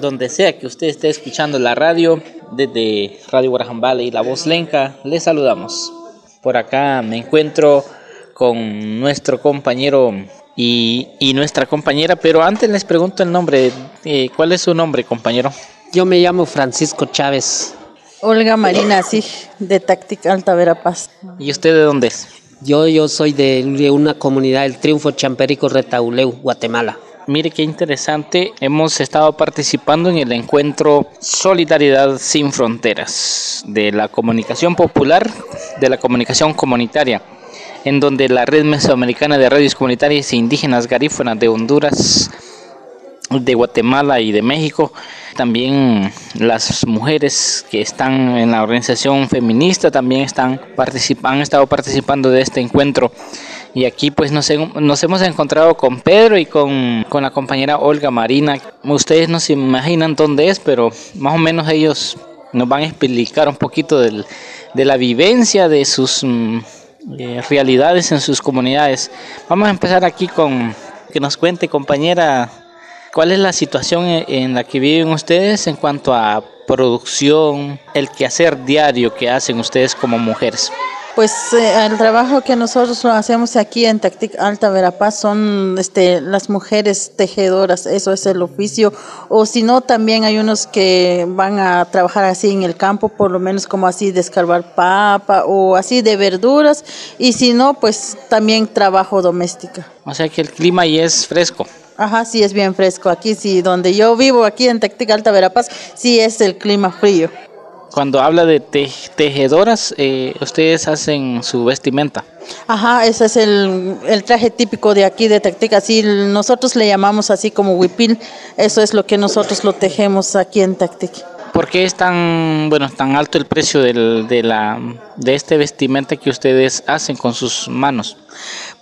donde sea que usted esté escuchando la radio, desde Radio Guarajambala y La Voz Lenca, les saludamos. Por acá me encuentro con nuestro compañero y, nuestra compañera, pero antes les pregunto el nombre. Eh, ¿Cuál es su nombre, compañero? Yo me llamo Francisco Chávez. Olga Marina, sí, de Táctica Alta Verapaz. ¿Y usted de dónde es? Yo, yo soy de, una comunidad del Triunfo Champerico Retauleu, Guatemala. Mire qué interesante, hemos estado participando en el encuentro Solidaridad sin Fronteras de la comunicación popular, de la comunicación comunitaria, en donde la Red Mesoamericana de Radios Comunitarias e Indígenas Garífunas de Honduras, de Guatemala y de México también las mujeres que están en la organización feminista también están han estado participando de este encuentro. Y aquí pues nos, nos hemos encontrado con Pedro y con, con, la compañera Olga Marina. Ustedes no se imaginan dónde es, pero más o menos ellos nos van a explicar un poquito del, de la vivencia de sus mm, eh, realidades en sus comunidades. Vamos a empezar aquí con que nos cuente compañera ¿Cuál es la situación e-, en la que viven ustedes en cuanto a producción, el quehacer diario que hacen ustedes como mujeres? Pues eh, el trabajo que nosotros lo hacemos aquí en Tactic Alta Verapaz son este, las mujeres tejedoras, eso es el oficio. O si no, también hay unos que van a trabajar así en el campo, por lo menos como así de escarbar papa o así de verduras. Y si no, pues también trabajo doméstico. O sea que el clima ahí es fresco. Ajá, sí es bien fresco. Aquí sí, donde yo vivo, aquí en Tactic Alta Verapaz, sí es el clima frío. Cuando habla de tejedoras, eh, ustedes hacen su vestimenta. Ajá, ese es el, traje típico de aquí de Tactic. Así nosotros le llamamos así como huipil. Eso es lo que nosotros lo tejemos aquí en Tactic. ¿Por qué es tan, bueno, tan alto el precio del, de, la, de este vestimenta que ustedes hacen con sus manos?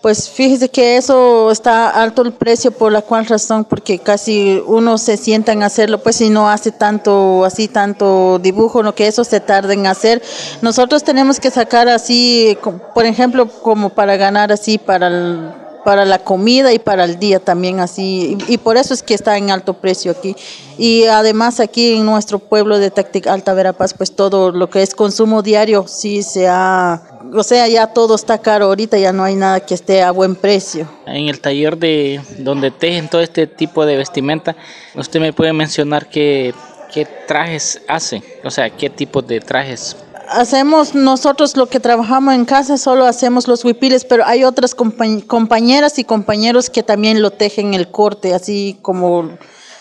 Pues fíjese que eso está alto el precio por la cual razón, porque casi uno se sienta en hacerlo, pues si no hace tanto, así tanto dibujo, lo que eso se tarda en hacer. Nosotros tenemos que sacar así, por ejemplo, como para ganar así para el para la comida y para el día también así y, por eso es que está en alto precio aquí y además aquí en nuestro pueblo de Táctica Alta Verapaz pues todo lo que es consumo diario sí se ha o sea ya todo está caro ahorita ya no hay nada que esté a buen precio. En el taller de donde tejen todo este tipo de vestimenta usted me puede mencionar qué qué trajes hace o sea qué tipo de trajes. Hacemos nosotros lo que trabajamos en casa, solo hacemos los huipiles, pero hay otras compañeras y compañeros que también lo tejen el corte, así como,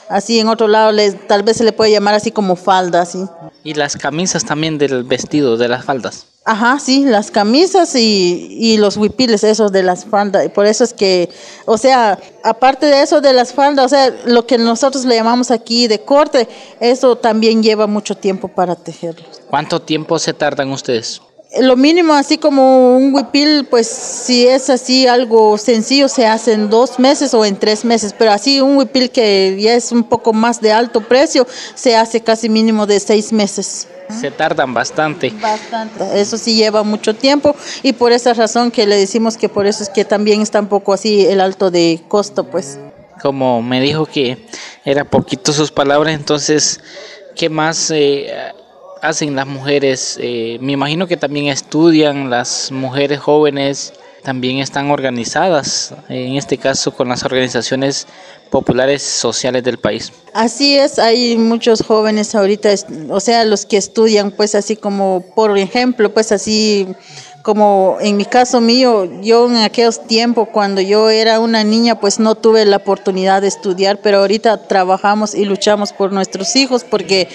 así en otro lado, les, tal vez se le puede llamar así como falda, así. Y las camisas también del vestido, de las faldas. Ajá, sí, las camisas y, y los huipiles, esos de las faldas. Por eso es que, o sea, aparte de eso de las faldas, o sea, lo que nosotros le llamamos aquí de corte, eso también lleva mucho tiempo para tejerlos. ¿Cuánto tiempo se tardan ustedes? Lo mínimo, así como un huipil, pues si es así algo sencillo, se hace en dos meses o en tres meses, pero así un huipil que ya es un poco más de alto precio, se hace casi mínimo de seis meses. Se tardan bastante. Bastante. Eso sí lleva mucho tiempo y por esa razón que le decimos que por eso es que también está un poco así el alto de costo, pues. Como me dijo que era poquito sus palabras, entonces, ¿qué más eh, hacen las mujeres? Eh, me imagino que también estudian las mujeres jóvenes también están organizadas, en este caso con las organizaciones populares sociales del país. Así es, hay muchos jóvenes ahorita, o sea, los que estudian, pues así como, por ejemplo, pues así como en mi caso mío, yo en aquellos tiempos cuando yo era una niña, pues no tuve la oportunidad de estudiar, pero ahorita trabajamos y luchamos por nuestros hijos porque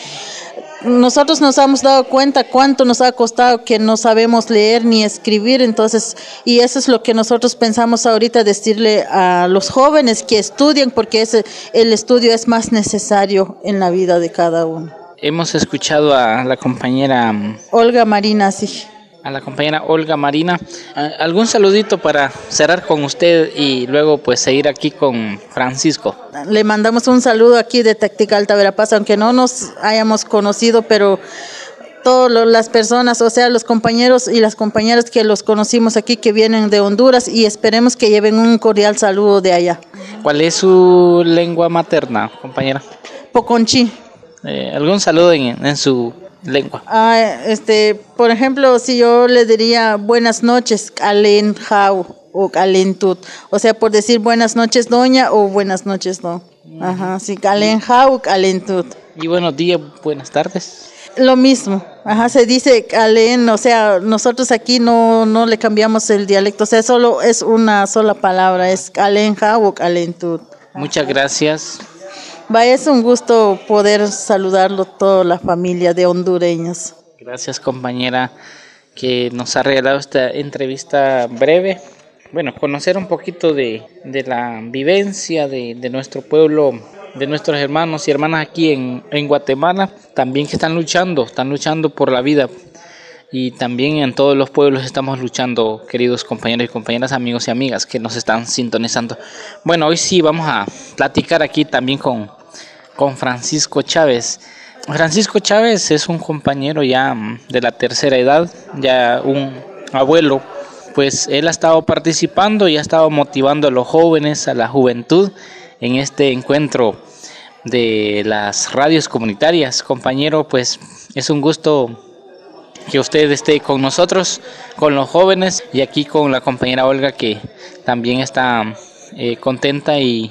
nosotros nos hemos dado cuenta cuánto nos ha costado que no sabemos leer ni escribir, entonces, y eso es lo que nosotros pensamos ahorita decirle a los jóvenes que estudien, porque ese, el estudio es más necesario en la vida de cada uno. Hemos escuchado a la compañera Olga Marina, sí a la compañera Olga Marina. Ah, ¿Algún saludito para cerrar con usted y luego pues seguir aquí con Francisco? Le mandamos un saludo aquí de Táctica Alta Verapaz, aunque no nos hayamos conocido, pero todas las personas, o sea, los compañeros y las compañeras que los conocimos aquí que vienen de Honduras y esperemos que lleven un cordial saludo de allá. ¿Cuál es su lengua materna, compañera? Poconchi. Eh, ¿Algún saludo en, en su lengua? Ah, este, por ejemplo, si yo le diría buenas noches, Alen Jau o Calentut. O sea, por decir buenas noches, doña, o buenas noches, no. Ajá, sí, Alen Jau. Y buenos días, buenas tardes. Lo mismo, ajá, se dice Alen, o sea, nosotros aquí no, no le cambiamos el dialecto, o sea, solo es una sola palabra, es Alen Jau o Calentut. Muchas gracias. Vaya, es un gusto poder saludarlo toda la familia de hondureños. Gracias compañera que nos ha regalado esta entrevista breve. Bueno, conocer un poquito de, de la vivencia de, de, nuestro pueblo, de nuestros hermanos y hermanas aquí en, en Guatemala, también que están luchando, están luchando por la vida. Y también en todos los pueblos estamos luchando, queridos compañeros y compañeras, amigos y amigas que nos están sintonizando. Bueno, hoy sí vamos a platicar aquí también con, con Francisco Chávez. Francisco Chávez es un compañero ya de la tercera edad, ya un abuelo, pues él ha estado participando y ha estado motivando a los jóvenes, a la juventud en este encuentro de las radios comunitarias. Compañero, pues es un gusto que usted esté con nosotros, con los jóvenes y aquí con la compañera Olga que también está eh, contenta y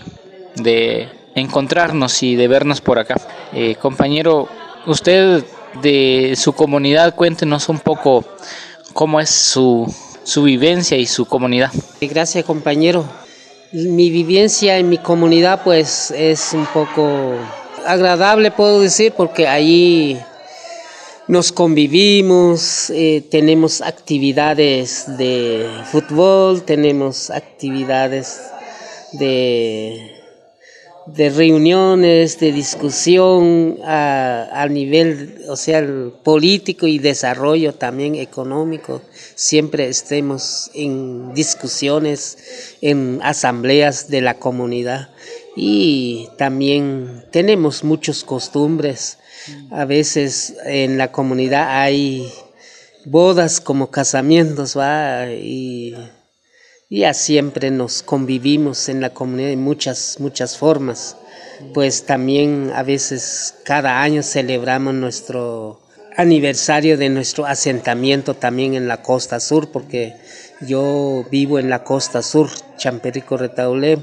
de encontrarnos y de vernos por acá. Eh, compañero, usted de su comunidad, cuéntenos un poco cómo es su, su vivencia y su comunidad. Gracias compañero. Mi vivencia en mi comunidad pues es un poco agradable puedo decir porque allí nos convivimos, eh, tenemos actividades de fútbol, tenemos actividades de de reuniones, de discusión a, a, nivel, o sea, político y desarrollo también económico. Siempre estemos en discusiones, en asambleas de la comunidad y también tenemos muchas costumbres. A veces en la comunidad hay bodas como casamientos, ¿va? Y ya siempre nos convivimos en la comunidad de muchas, muchas formas. Pues también a veces cada año celebramos nuestro aniversario de nuestro asentamiento también en la costa sur, porque yo vivo en la costa sur, Champerico Retaule.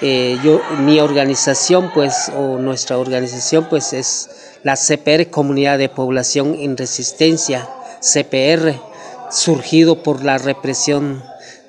Eh, yo, mi organización, pues, o nuestra organización, pues, es la CPR, Comunidad de Población en Resistencia, CPR, surgido por la represión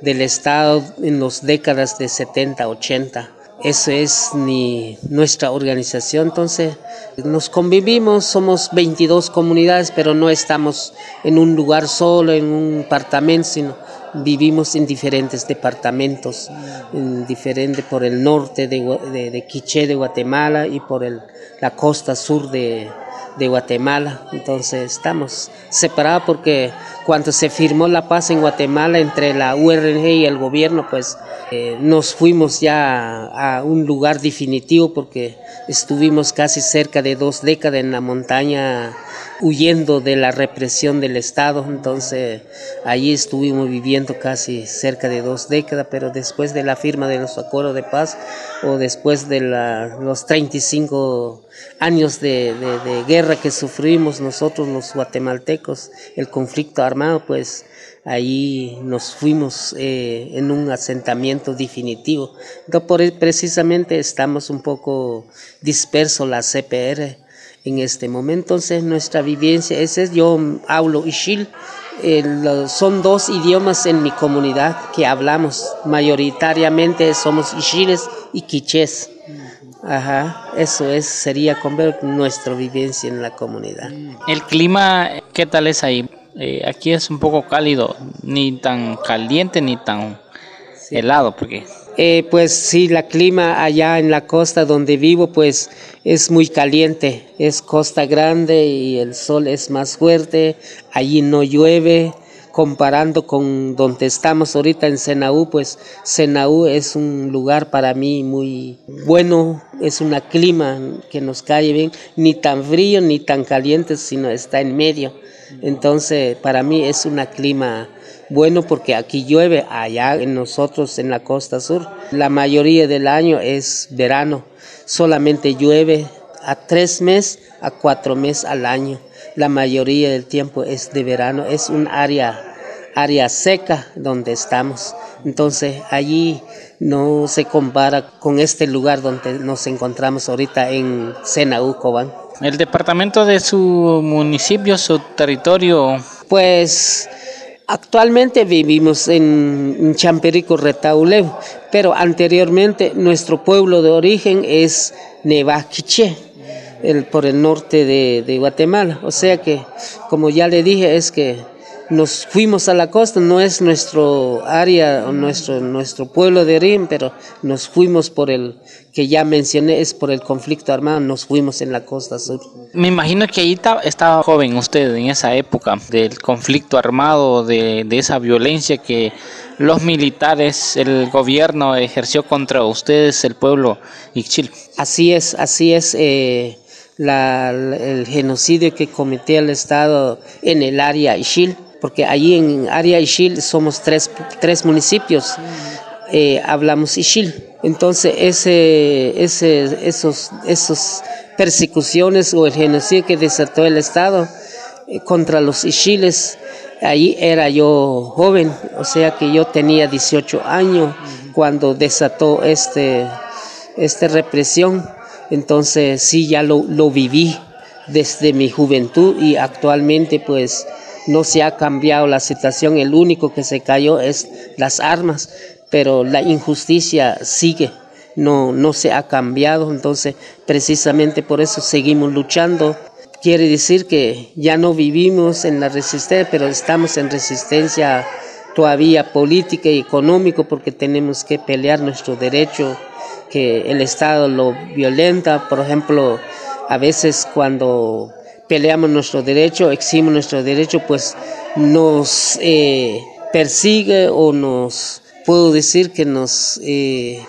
del Estado en las décadas de 70, 80. Eso es ni nuestra organización. Entonces, nos convivimos, somos 22 comunidades, pero no estamos en un lugar solo, en un apartamento, sino vivimos en diferentes departamentos, en diferente por el norte de, de, de Quiché de Guatemala y por el, la costa sur de, de Guatemala. Entonces estamos separados porque cuando se firmó la paz en Guatemala entre la URNG y el gobierno, pues eh, nos fuimos ya a un lugar definitivo porque estuvimos casi cerca de dos décadas en la montaña huyendo de la represión del Estado, entonces allí estuvimos viviendo casi cerca de dos décadas, pero después de la firma de los acuerdos de paz o después de los 35 años de, de, de, guerra que sufrimos nosotros los guatemaltecos, el conflicto armado, pues allí nos fuimos eh, en un asentamiento definitivo. Por, precisamente estamos un poco dispersos la CPR en este momento. Entonces nuestra vivencia es, yo hablo Ishil, el, son dos idiomas en mi comunidad que hablamos, mayoritariamente somos Ishiles y Quichés. Ajá, eso es, sería nuestra vivencia en la comunidad. El clima, ¿qué tal es ahí? Eh, aquí es un poco cálido, ni tan caliente ni tan sí. helado, porque eh, pues sí, la clima allá en la costa donde vivo, pues es muy caliente. Es costa grande y el sol es más fuerte. Allí no llueve. Comparando con donde estamos ahorita en Senaú, pues Senaú es un lugar para mí muy bueno. Es un clima que nos cae bien, ni tan frío ni tan caliente, sino está en medio. Entonces, para mí es un clima bueno porque aquí llueve, allá en nosotros en la costa sur. La mayoría del año es verano, solamente llueve a tres meses a cuatro meses al año. La mayoría del tiempo es de verano, es un área, área seca donde estamos. Entonces allí no se compara con este lugar donde nos encontramos ahorita en Senaú, Cobán. ¿El departamento de su municipio, su territorio? Pues actualmente vivimos en Champerico, Retaulevo, pero anteriormente nuestro pueblo de origen es Nevaquiche, el, por el norte de, de Guatemala. O sea que, como ya le dije, es que nos fuimos a la costa, no es nuestro área, nuestro, nuestro pueblo de Rim, pero nos fuimos por el, que ya mencioné, es por el conflicto armado, nos fuimos en la costa sur. Me imagino que ahí estaba joven usted en esa época del conflicto armado, de, de esa violencia que los militares, el gobierno ejerció contra ustedes, el pueblo Ixchil. Así es, así es. Eh, la, el genocidio que cometió el Estado en el área Ixchil porque allí en área Ixil somos tres, tres municipios, eh, hablamos Ixil. Entonces, ese, ese, esos, esos persecuciones o el genocidio que desató el Estado eh, contra los Ixiles, ahí era yo joven, o sea que yo tenía 18 años cuando desató este, esta represión. Entonces, sí, ya lo, lo viví desde mi juventud y actualmente pues no se ha cambiado la situación, el único que se cayó es las armas, pero la injusticia sigue, no, no se ha cambiado, entonces precisamente por eso seguimos luchando. Quiere decir que ya no vivimos en la resistencia, pero estamos en resistencia todavía política y económico porque tenemos que pelear nuestro derecho, que el Estado lo violenta, por ejemplo, a veces cuando peleamos nuestro derecho, eximos nuestro derecho, pues nos eh, persigue o nos, puedo decir que nos, eh,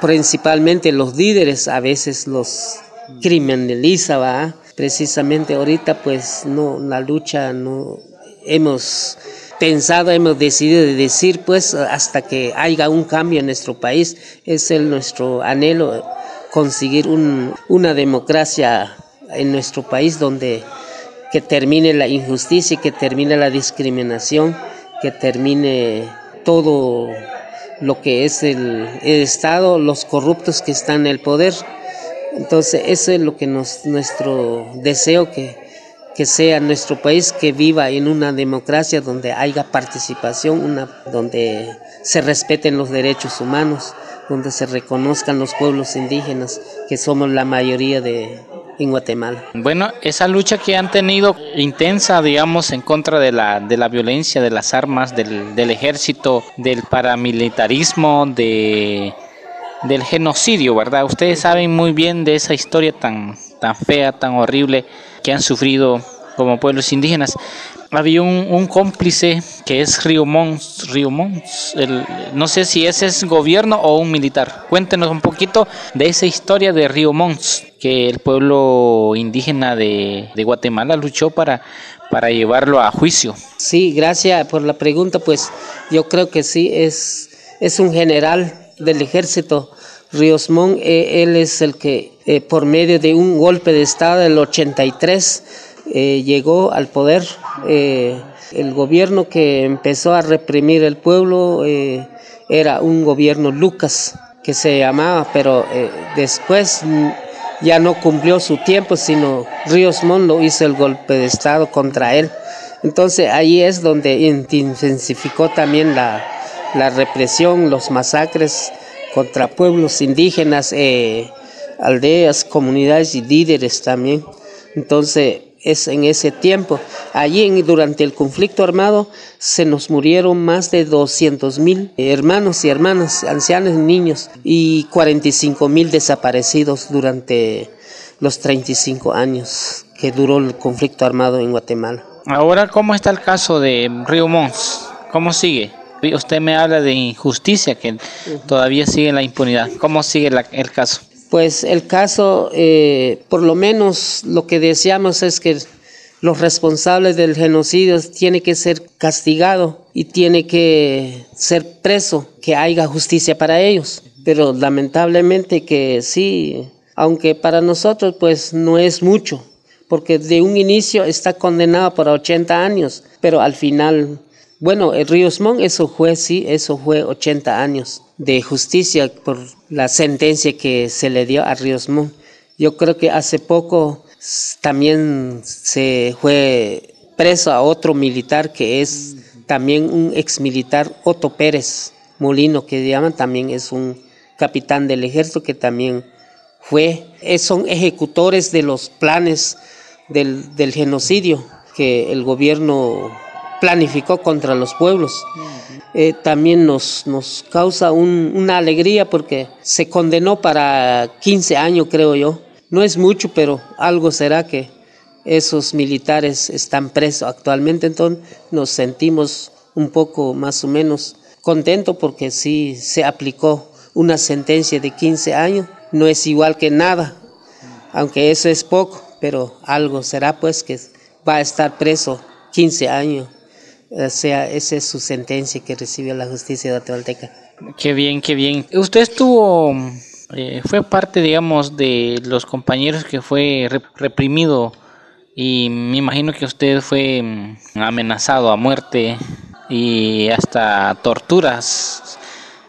principalmente los líderes a veces los criminaliza, ¿va? Precisamente ahorita pues no, la lucha no hemos pensado, hemos decidido de decir pues hasta que haya un cambio en nuestro país, es el nuestro anhelo conseguir un, una democracia en nuestro país donde que termine la injusticia, que termine la discriminación, que termine todo lo que es el, Estado, los corruptos que están en el poder. Entonces, eso es lo que nos, nuestro deseo que, que sea nuestro país que viva en una democracia donde haya participación, una, donde se respeten los derechos humanos, donde se reconozcan los pueblos indígenas, que somos la mayoría de, en Guatemala. Bueno, esa lucha que han tenido intensa, digamos, en contra de la, de la violencia, de las armas, del, del ejército, del paramilitarismo, de, del genocidio, ¿verdad? Ustedes saben muy bien de esa historia tan, tan fea, tan horrible que han sufrido como pueblos indígenas había un, cómplice que es Río Mons, Río Mons no sé si ese es gobierno o un militar. Cuéntenos un poquito de esa historia de Río Mons, que el pueblo indígena de, Guatemala luchó para, para llevarlo a juicio. Sí, gracias por la pregunta, pues yo creo que sí, es, es un general del ejército. Ríos Mons, eh, él es el que eh, por medio de un golpe de Estado del 83 eh, llegó al poder. Eh, el gobierno que empezó a reprimir el pueblo eh, era un gobierno Lucas, que se llamaba, pero después ya no cumplió su tiempo, sino Ríos Mondo hizo el golpe de Estado contra él. Entonces ahí es donde intensificó también la, la represión, los masacres contra pueblos indígenas, aldeas, comunidades y líderes también. Entonces es en ese tiempo. Allí durante el conflicto armado se nos murieron más de 200 mil hermanos y hermanas, ancianos y niños, y 45 mil desaparecidos durante los 35 años que duró el conflicto armado en Guatemala. Ahora, ¿cómo está el caso de Río Mons? ¿Cómo sigue? Usted me habla de injusticia, que todavía sigue la impunidad. ¿Cómo sigue el caso? Pues el caso, eh, por lo menos lo que deseamos es que los responsables del genocidio tienen que ser castigados y tiene que ser preso, que haya justicia para ellos. Pero lamentablemente que sí, aunque para nosotros pues no es mucho, porque de un inicio está condenado por 80 años, pero al final, bueno, el Ríos Montt, eso fue, sí, eso fue 80 años de justicia por la sentencia que se le dio a Ríos. Yo creo que hace poco también se fue preso a otro militar que es también un ex militar, Otto Pérez Molino, que llaman, también es un capitán del ejército que también fue, son ejecutores de los planes del, del genocidio que el gobierno planificó contra los pueblos. Eh, también nos, nos causa una alegría porque se condenó para 15 años, creo yo. No es mucho, pero algo será que esos militares están presos actualmente, entonces nos sentimos un poco más o menos contentos porque sí se aplicó una sentencia de 15 años, no es igual que nada, aunque eso es poco, pero algo será pues que va a estar preso 15 años, o sea, esa es su sentencia que recibió la justicia guatemalteca. Qué bien, qué bien. Usted estuvo, eh, fue parte, digamos, de los compañeros que fue reprimido y me imagino que usted fue mm, amenazado a muerte y hasta torturas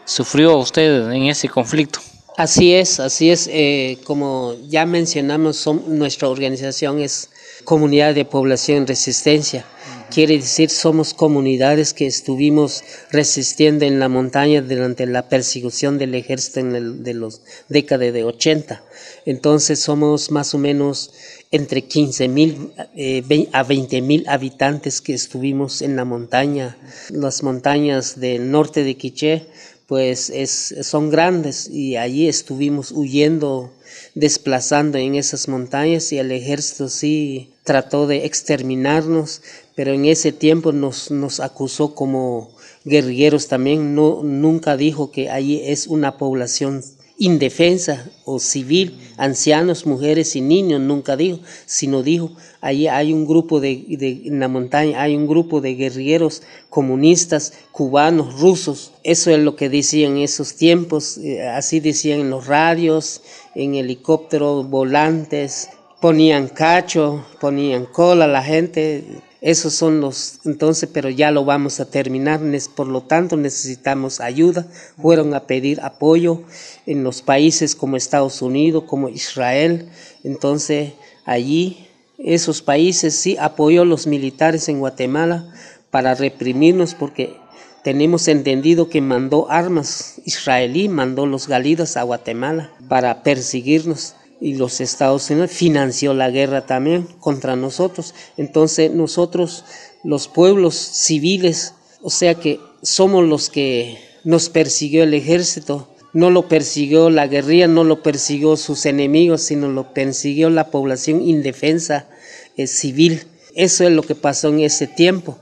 sufrió usted en ese conflicto. Así es, así es. Eh, como ya mencionamos, nuestra organización es Comunidad de Población en Resistencia. Quiere decir, somos comunidades que estuvimos resistiendo en la montaña durante la persecución del ejército en de los décadas de 80. Entonces somos más o menos entre 15 mil eh, a 20 mil habitantes que estuvimos en la montaña. Las montañas del norte de Quiché pues es, son grandes y allí estuvimos huyendo, desplazando en esas montañas y el ejército sí trató de exterminarnos, pero en ese tiempo nos, nos acusó como guerrilleros también, no, nunca dijo que allí es una población indefensa o civil, ancianos, mujeres y niños, nunca dijo, sino dijo, allí hay un grupo de, en la montaña, hay un grupo de guerrilleros comunistas, cubanos, rusos, eso es lo que decían en esos tiempos, eh, así decían en los radios, en helicópteros, volantes, ponían cacho, ponían cola la gente, esos son los, entonces, pero ya lo vamos a terminar, por lo tanto necesitamos ayuda. Fueron a pedir apoyo en los países como Estados Unidos, como Israel. Entonces, allí, esos países sí apoyó los militares en Guatemala para reprimirnos porque tenemos entendido que mandó armas israelí, mandó los galidas a Guatemala para perseguirnos y los Estados Unidos financió la guerra también contra nosotros. Entonces nosotros, los pueblos civiles, o sea que somos los que nos persiguió el ejército, no lo persiguió la guerrilla, no lo persiguió sus enemigos, sino lo persiguió la población indefensa eh, civil. Eso es lo que pasó en ese tiempo.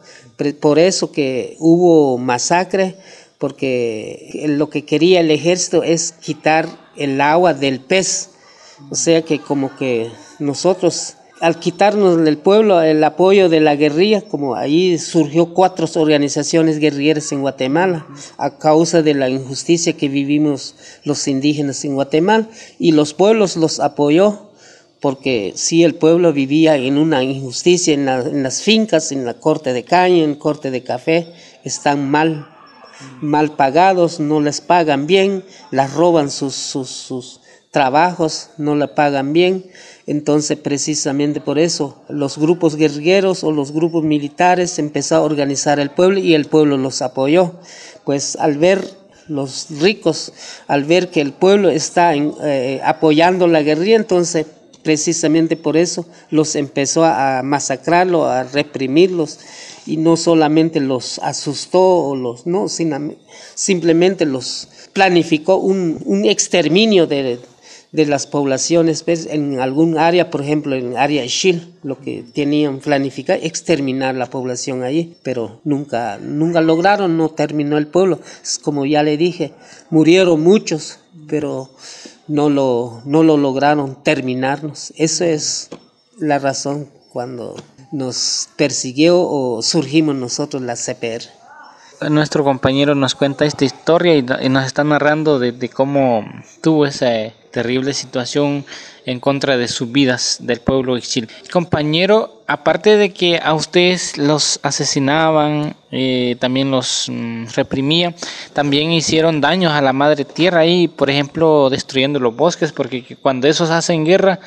Por eso que hubo masacre, porque lo que quería el ejército es quitar el agua del pez o sea que como que nosotros, al quitarnos del pueblo el apoyo de la guerrilla, como ahí surgió cuatro organizaciones guerrilleras en Guatemala, a causa de la injusticia que vivimos los indígenas en Guatemala, y los pueblos los apoyó porque si el pueblo vivía en una injusticia en, las fincas, en la corte de caña, en corte de café, están mal, mal pagados, no les pagan bien, las roban sus, sus, trabajos, no la pagan bien. Entonces, precisamente por eso, los grupos guerrilleros o los grupos militares empezaron a organizar el pueblo y el pueblo los apoyó. Pues al ver los ricos, al ver que el pueblo está eh, apoyando la guerrilla, entonces precisamente por eso los empezó a masacrarlo, a reprimirlos y no solamente los asustó o los no, simplemente los planificó un exterminio de, de las poblaciones, en algún área, por ejemplo, en área Shil, lo que tenían planificado, exterminar la población allí, pero nunca, nunca lograron, no terminó el pueblo. Como ya le dije, murieron muchos, pero no lo, no lo lograron terminarnos. Eso es la razón cuando nos persiguió o surgimos nosotros la CPR. Nuestro compañero nos cuenta esta historia y, nos está narrando de cómo tuvo ese terrible situación en contra de sus vidas del pueblo exil. Compañero, aparte de que a ustedes los asesinaban, eh, también los mm, reprimían, también hicieron daños a la madre tierra ahí, por ejemplo, destruyendo los bosques, porque cuando esos hacen guerra,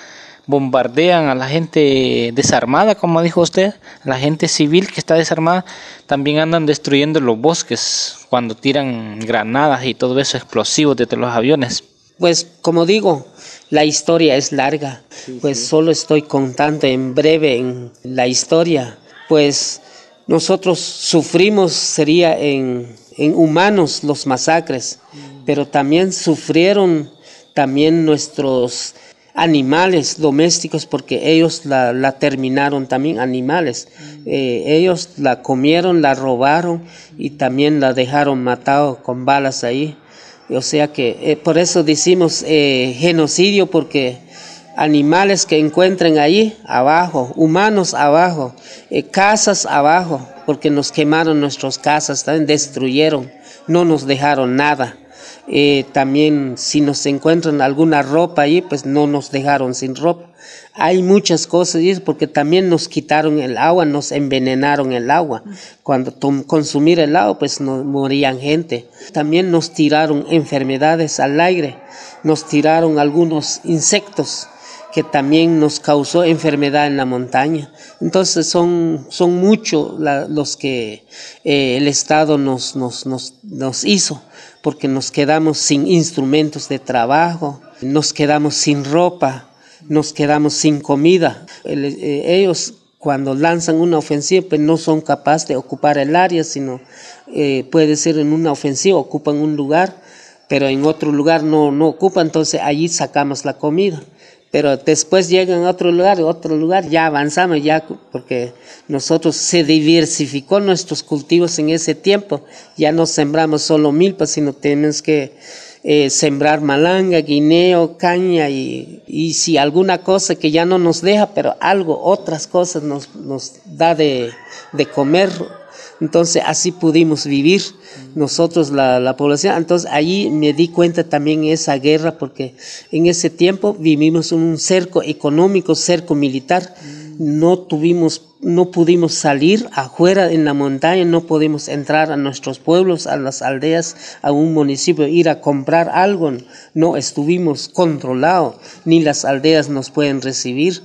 bombardean a la gente desarmada, como dijo usted, la gente civil que está desarmada, también andan destruyendo los bosques cuando tiran granadas y todo eso explosivos desde los aviones. Pues como digo, la historia es larga, pues solo estoy contando en breve en la historia, pues nosotros sufrimos, sería en, en humanos los masacres, pero también sufrieron también nuestros animales domésticos porque ellos la, terminaron también animales. Eh, ellos la comieron, la robaron y también la dejaron matado con balas ahí. O sea que eh, por eso decimos eh, genocidio porque animales que encuentren ahí abajo, humanos abajo, casas abajo, porque nos quemaron nuestras casas, también destruyeron, no nos dejaron nada. Eh, también si nos encuentran alguna ropa ahí, pues no nos dejaron sin ropa. Hay muchas cosas y porque también nos quitaron el agua, nos envenenaron el agua. Cuando consumir el agua, pues no, morían gente. También nos tiraron enfermedades al aire, nos tiraron algunos insectos que también nos causó enfermedad en la montaña. Entonces son, son muchos los que eh, el Estado nos, nos, nos, nos hizo porque nos quedamos sin instrumentos de trabajo, nos quedamos sin ropa, nos quedamos sin comida. Eh, ellos cuando lanzan una ofensiva pues no son capaces de ocupar el área, sino eh, puede ser en una ofensiva ocupan un lugar, pero en otro lugar no, no ocupan, entonces allí sacamos la comida. Pero después llegan a otro lugar, otro lugar, ya avanzamos, ya porque nosotros se diversificó nuestros cultivos en ese tiempo, ya no sembramos solo milpa, sino tenemos que eh, sembrar malanga, guineo, caña y, y, si alguna cosa que ya no nos deja, pero algo, otras cosas nos, nos da de, de comer, entonces así pudimos vivir nosotros la, población. Entonces ahí me di cuenta también esa guerra porque en ese tiempo vivimos un cerco económico, cerco militar. No tuvimos, no pudimos salir afuera en la montaña, no pudimos entrar a nuestros pueblos, a las aldeas, a un municipio, ir a comprar algo. No estuvimos controlados, ni las aldeas nos pueden recibir.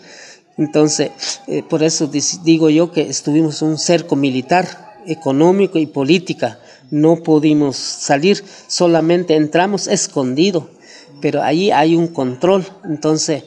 Entonces, eh, por eso digo yo que estuvimos un cerco militar económico y política. No pudimos salir, solamente entramos escondido, pero ahí hay un control. Entonces,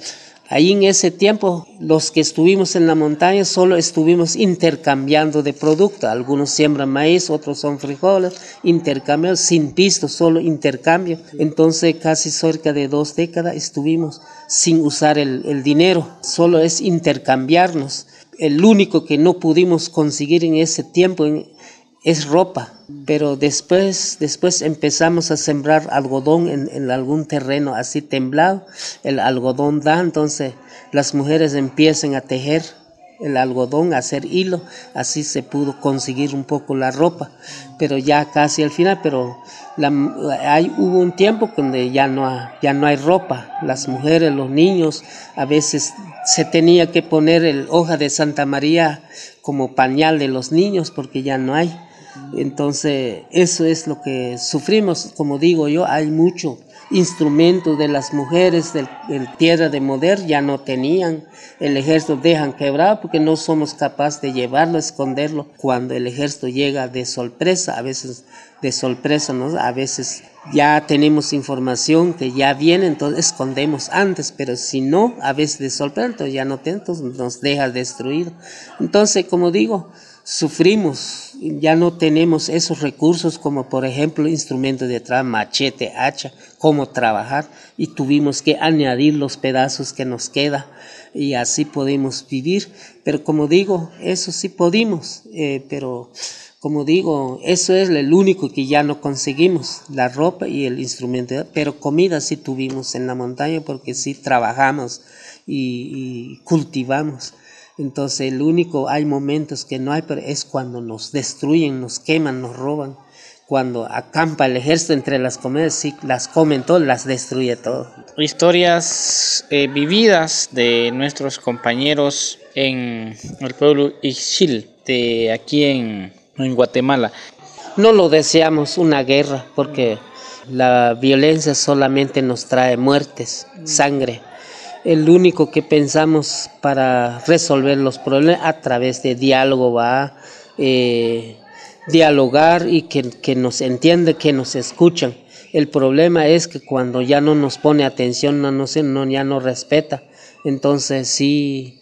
ahí en ese tiempo, los que estuvimos en la montaña solo estuvimos intercambiando de producto. Algunos siembran maíz, otros son frijoles, intercambio sin pisto, solo intercambio. Entonces, casi cerca de dos décadas estuvimos sin usar el dinero, solo es intercambiarnos el único que no pudimos conseguir en ese tiempo es ropa, pero después, después empezamos a sembrar algodón en, en, algún terreno así temblado, el algodón da, entonces las mujeres empiezan a tejer el algodón, hacer hilo, así se pudo conseguir un poco la ropa, pero ya casi al final, pero hay, hubo un tiempo donde ya no, ya no hay ropa. Las mujeres, los niños, a veces se tenía que poner el hoja de Santa María como pañal de los niños porque ya no hay. Entonces, eso es lo que sufrimos. Como digo yo, hay mucho instrumentos de las mujeres del, tierra de Moder ya no tenían. El ejército dejan quebrado porque no somos capaces de llevarlo, esconderlo. Cuando el ejército llega de sorpresa, a veces de sorpresa, a veces ya tenemos información que ya viene, entonces escondemos antes, pero si no, a veces de sorpresa, entonces ya no tenemos, nos deja destruido. Entonces, como digo, sufrimos, ya no tenemos esos recursos como por ejemplo instrumentos de trabajo, machete, hacha, cómo trabajar y tuvimos que añadir los pedazos que nos queda y así podemos vivir. Pero como digo, eso sí podemos, eh, pero como digo, eso es el único que ya no conseguimos, la ropa y el instrumento, pero comida sí tuvimos en la montaña porque sí trabajamos y cultivamos. Entonces el único, hay momentos que no hay, pero es cuando nos destruyen, nos queman, nos roban. cuando acampa el ejército entre las comunidades, sí, las comen todas, las destruye todo. Historias eh, vividas de nuestros compañeros en el pueblo Ixchil, de aquí en, en Guatemala. No lo deseamos una guerra, porque la violencia solamente nos trae muertes, sangre. El único que pensamos para resolver los problemas a través de diálogo va eh, dialogar y que, nos entiende, que nos escuchan. El problema es que cuando ya no nos pone atención, no, no, ya no respeta. Entonces sí,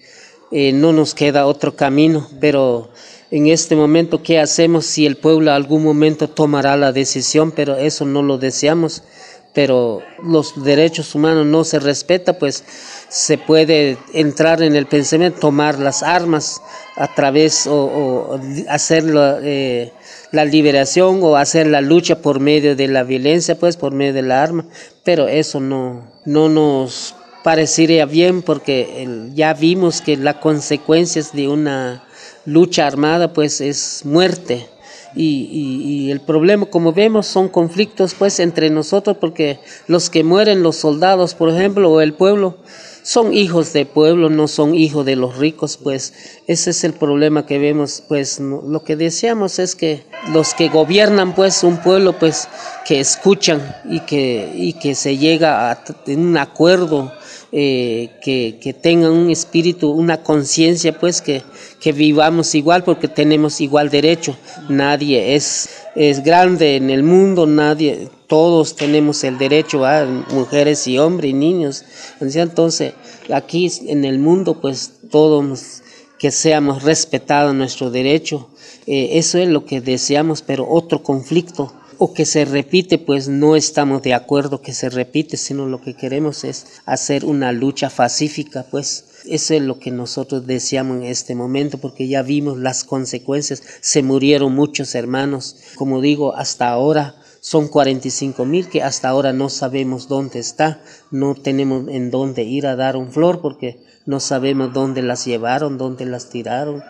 eh, no nos queda otro camino, pero en este momento, ¿qué hacemos si el pueblo algún momento tomará la decisión? Pero eso no lo deseamos pero los derechos humanos no se respeta, pues se puede entrar en el pensamiento, tomar las armas a través o, hacer eh, la, liberación o hacer la lucha por medio de la violencia, pues por medio de la arma, pero eso no, no nos parecería bien porque ya vimos que las consecuencias de una lucha armada pues es muerte y, el problema, como vemos, son conflictos pues entre nosotros porque los que mueren, los soldados, por ejemplo, o el pueblo, son hijos del pueblo, no son hijos de los ricos, pues ese es el problema que vemos, pues lo que deseamos es que los que gobiernan pues un pueblo pues que escuchan y que, y que se llega a un acuerdo eh, que, tengan un espíritu, una conciencia, pues que, que, vivamos igual porque tenemos igual derecho. Nadie es, es grande en el mundo, nadie, todos tenemos el derecho, a mujeres y hombres y niños. Entonces, aquí en el mundo, pues todos que seamos respetados nuestro derecho. Eh, eso es lo que deseamos, pero otro conflicto o que se repite, pues no estamos de acuerdo que se repite, sino lo que queremos es hacer una lucha pacífica, pues. Eso es lo que nosotros deseamos en este momento, porque ya vimos las consecuencias, se murieron muchos hermanos, como digo, hasta ahora son 45 mil que hasta ahora no sabemos dónde está, no tenemos en dónde ir a dar un flor porque no sabemos dónde las llevaron, dónde las tiraron.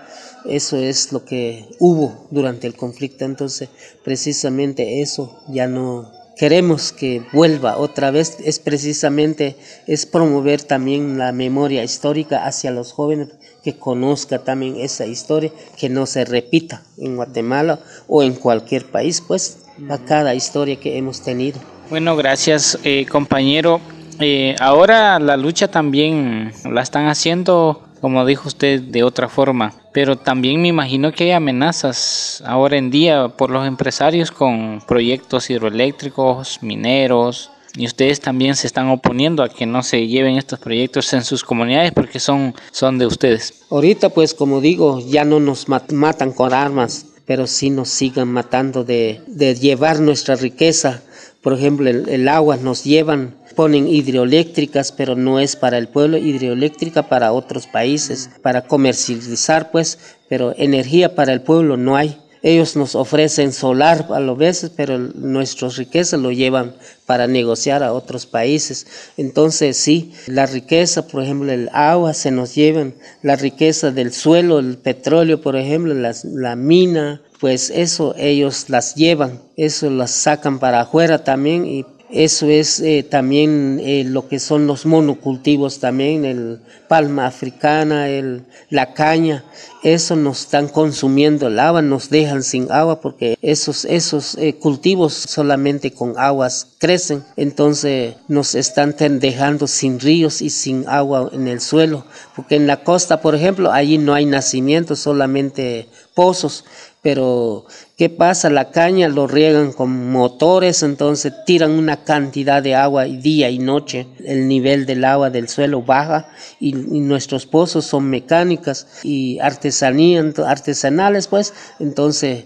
Eso es lo que hubo durante el conflicto. Entonces, precisamente eso ya no queremos que vuelva otra vez. Es precisamente, es promover también la memoria histórica hacia los jóvenes, que conozca también esa historia, que no se repita en Guatemala o en cualquier país, pues, a cada historia que hemos tenido. Bueno, gracias, eh, compañero. Eh, ahora la lucha también la están haciendo, como dijo usted, de otra forma. Pero también me imagino que hay amenazas ahora en día por los empresarios con proyectos hidroeléctricos, mineros. Y ustedes también se están oponiendo a que no se lleven estos proyectos en sus comunidades porque son, son de ustedes. Ahorita pues como digo, ya no nos matan con armas, pero sí nos sigan matando de, llevar nuestra riqueza. Por ejemplo, el, el agua nos llevan ponen hidroeléctricas, pero no es para el pueblo, hidroeléctrica para otros países, para comercializar pues, pero energía para el pueblo no hay. Ellos nos ofrecen solar a lo veces, pero nuestras riquezas lo llevan para negociar a otros países. Entonces, sí, la riqueza, por ejemplo, el agua se nos llevan, la riqueza del suelo, el petróleo, por ejemplo, la mina, pues eso ellos las llevan, eso las sacan para afuera también y eso es eh, también eh, lo que son los monocultivos también, el palma africana, el, la caña. Eso nos están consumiendo el agua, nos dejan sin agua porque esos, esos eh, cultivos solamente con aguas crecen. Entonces nos están dejando sin ríos y sin agua en el suelo. Porque en la costa, por ejemplo, allí no hay nacimiento, solamente pozos pero ¿qué pasa? La caña lo riegan con motores, entonces tiran una cantidad de agua día y noche, el nivel del agua del suelo baja y, nuestros pozos son mecánicas y artesanía, artesanales, pues, entonces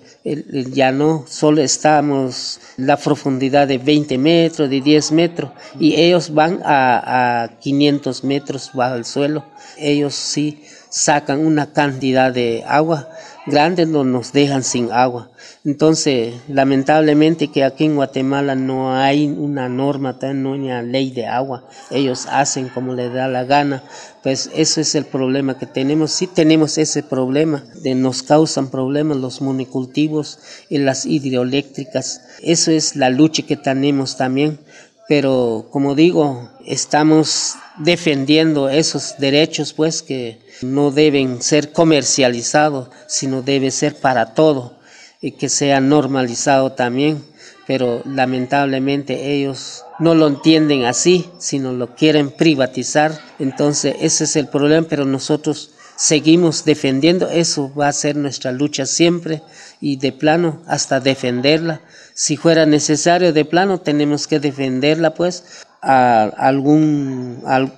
ya no solo estamos la profundidad de 20 metros, de 10 metros, y ellos van a, a 500 metros bajo el suelo, ellos sí sacan una cantidad de agua grande no nos dejan sin agua. Entonces, lamentablemente que aquí en Guatemala no hay una norma, no hay una ley de agua. Ellos hacen como les da la gana. Pues eso es el problema que tenemos. Sí tenemos ese problema. De nos causan problemas los monocultivos y las hidroeléctricas. Eso es la lucha que tenemos también. Pero como digo, estamos defendiendo esos derechos pues que no deben ser comercializados, sino debe ser para todo y que sea normalizado también, pero lamentablemente ellos no lo entienden así, sino lo quieren privatizar, entonces ese es el problema, pero nosotros seguimos defendiendo, eso va a ser nuestra lucha siempre y de plano hasta defenderla. Si fuera necesario de plano tenemos que defenderla pues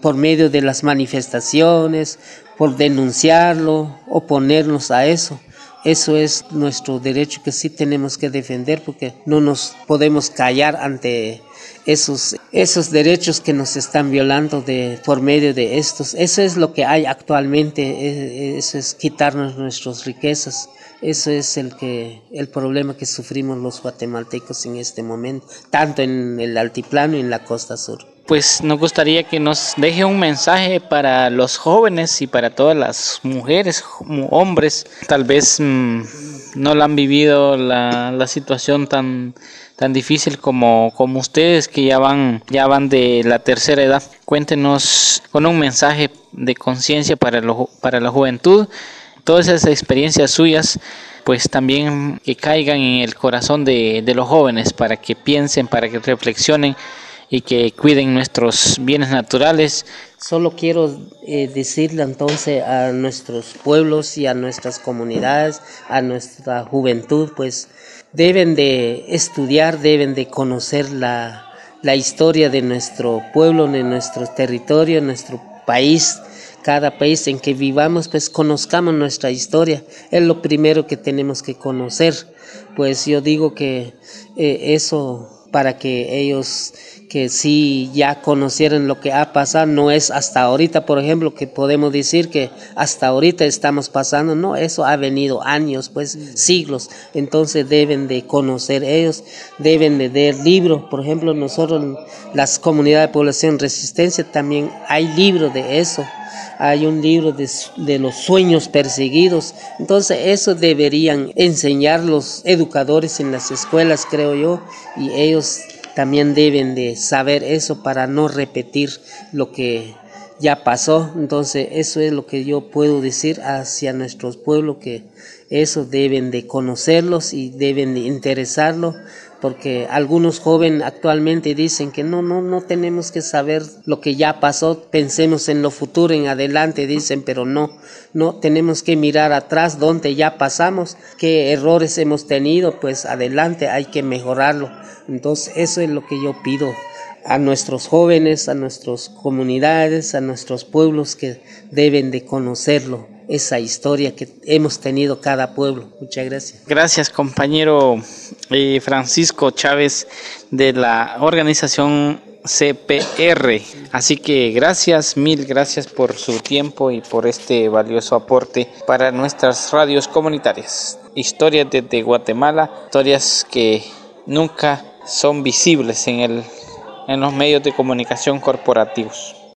por medio de las manifestaciones, por denunciarlo, oponernos a eso. Eso es nuestro derecho que sí tenemos que defender porque no nos podemos callar ante esos, esos derechos que nos están violando de, por medio de estos. Eso es lo que hay actualmente, e, eso es quitarnos nuestras riquezas. Eso es el, que, el problema que sufrimos los guatemaltecos en este momento, tanto en el altiplano y en la costa sur pues nos gustaría que nos deje un mensaje para los jóvenes y para todas las mujeres, hombres, tal vez mm, no la han vivido la, la, situación tan, tan difícil como, como ustedes que ya van, ya van de la tercera edad. Cuéntenos con un mensaje de conciencia para, para la juventud, todas esas experiencias suyas pues también que caigan en el corazón de, de los jóvenes para que piensen, para que reflexionen y que cuiden nuestros bienes naturales. Solo quiero eh, decirle entonces a nuestros pueblos y a nuestras comunidades, a nuestra juventud, pues deben de estudiar, deben de conocer la, la historia de nuestro pueblo, de nuestro territorio, nuestro país, cada país en que vivamos, pues conozcamos nuestra historia. Es lo primero que tenemos que conocer. Pues yo digo que eh, eso para que ellos que sí ya conocieran lo que ha pasado, no es hasta ahorita, por ejemplo, que podemos decir que hasta ahorita estamos pasando, no, eso ha venido años, pues siglos, entonces deben de conocer ellos, deben de leer libros, por ejemplo, nosotros, las comunidades de población resistencia, también hay libros de eso, hay un libro de, los sueños perseguidos. Entonces eso deberían enseñar los educadores en las escuelas, creo yo, y ellos también deben de saber eso para no repetir lo que ya pasó. Entonces eso es lo que yo puedo decir hacia nuestros pueblos, que eso deben de conocerlos y deben de interesarlos porque algunos jóvenes actualmente dicen que no, no, no tenemos que saber lo que ya pasó, pensemos en lo futuro, en adelante, dicen, pero no, no, tenemos que mirar atrás donde ya pasamos, qué errores hemos tenido, pues adelante hay que mejorarlo. Entonces eso es lo que yo pido a nuestros jóvenes, a nuestras comunidades, a nuestros pueblos que deben de conocerlo esa historia que hemos tenido cada pueblo. Muchas gracias. Gracias, compañero Francisco Chávez de la organización CPR. Así que gracias, mil gracias por su tiempo y por este valioso aporte para nuestras radios comunitarias. Historias desde Guatemala, historias que nunca son visibles en, el, en los medios de comunicación corporativos.